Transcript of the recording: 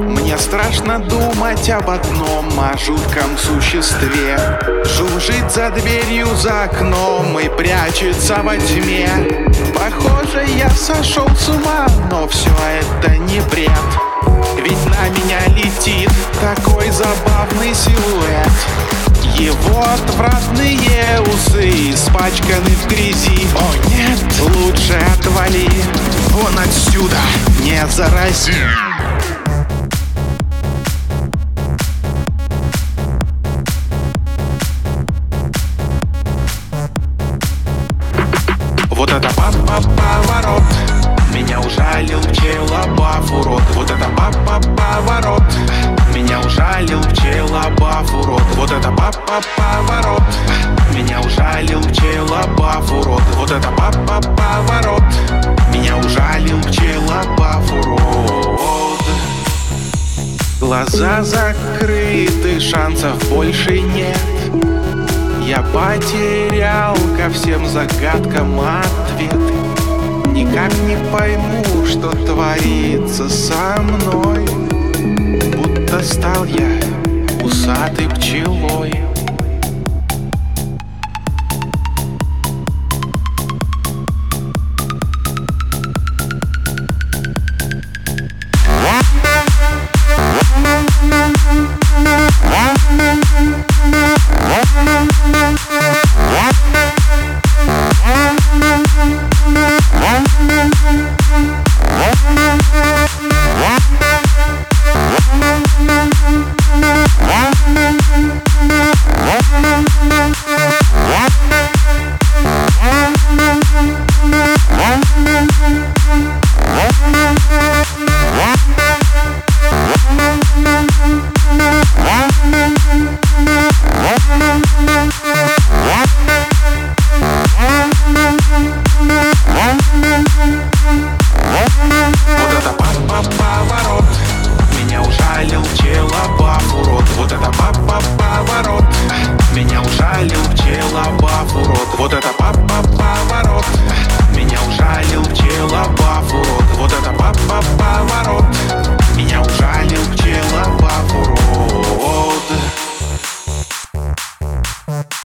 Мне страшно думать об одном, о жутком существе. Жужжит за дверью, за окном и прячется во тьме. Похоже, я сошел с ума, но все это не бред. Ведь на меня летит такой забавный силуэт. Его отвратные усы испачканы в грязи. О нет, лучше отвали. Вон отсюда, не зарази Вот это папа поворот. Меня ужалил пчелобав урод. Вот это папа поворот. Меня ужалил пчелобав урод. Вот это папа поворот. Меня ужалил пчелобав урод. Вот это папа поворот. Меня ужалил пчелобав урод. Глаза закрыты, шансов больше нет я потерял ко всем загадкам ответы Никак не пойму, что творится со мной. Будто стал я